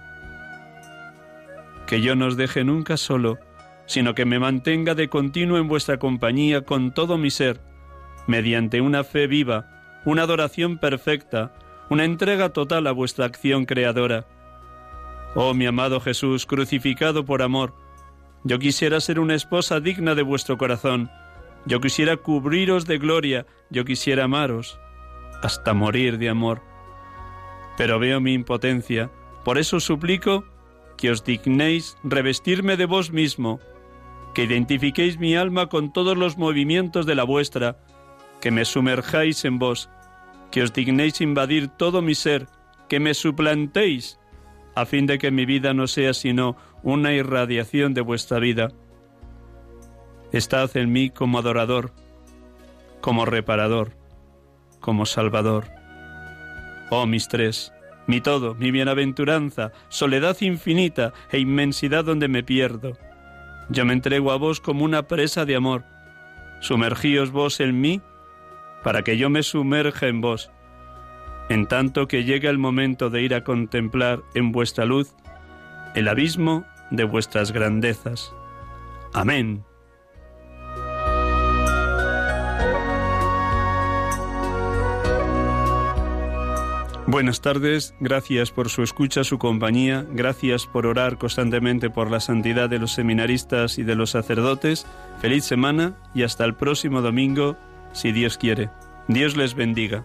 Que yo no os deje nunca solo, sino que me mantenga de continuo en vuestra compañía con todo mi ser, mediante una fe viva, una adoración perfecta, una entrega total a vuestra acción creadora. Oh mi amado Jesús, crucificado por amor, yo quisiera ser una esposa digna de vuestro corazón, yo quisiera cubriros de gloria, yo quisiera amaros, hasta morir de amor. Pero veo mi impotencia, por eso suplico que os dignéis revestirme de vos mismo, que identifiquéis mi alma con todos los movimientos de la vuestra, que me sumerjáis en vos, que os dignéis invadir todo mi ser, que me suplantéis, a fin de que mi vida no sea sino una irradiación de vuestra vida. Estad en mí como adorador, como reparador, como salvador. Oh mis tres, mi todo, mi bienaventuranza, soledad infinita e inmensidad donde me pierdo. Yo me entrego a vos como una presa de amor. Sumergíos vos en mí para que yo me sumerja en vos. En tanto que llegue el momento de ir a contemplar en vuestra luz el abismo de vuestras grandezas. Amén. Buenas tardes, gracias por su escucha, su compañía, gracias por orar constantemente por la santidad de los seminaristas y de los sacerdotes. Feliz semana y hasta el próximo domingo, si Dios quiere. Dios les bendiga.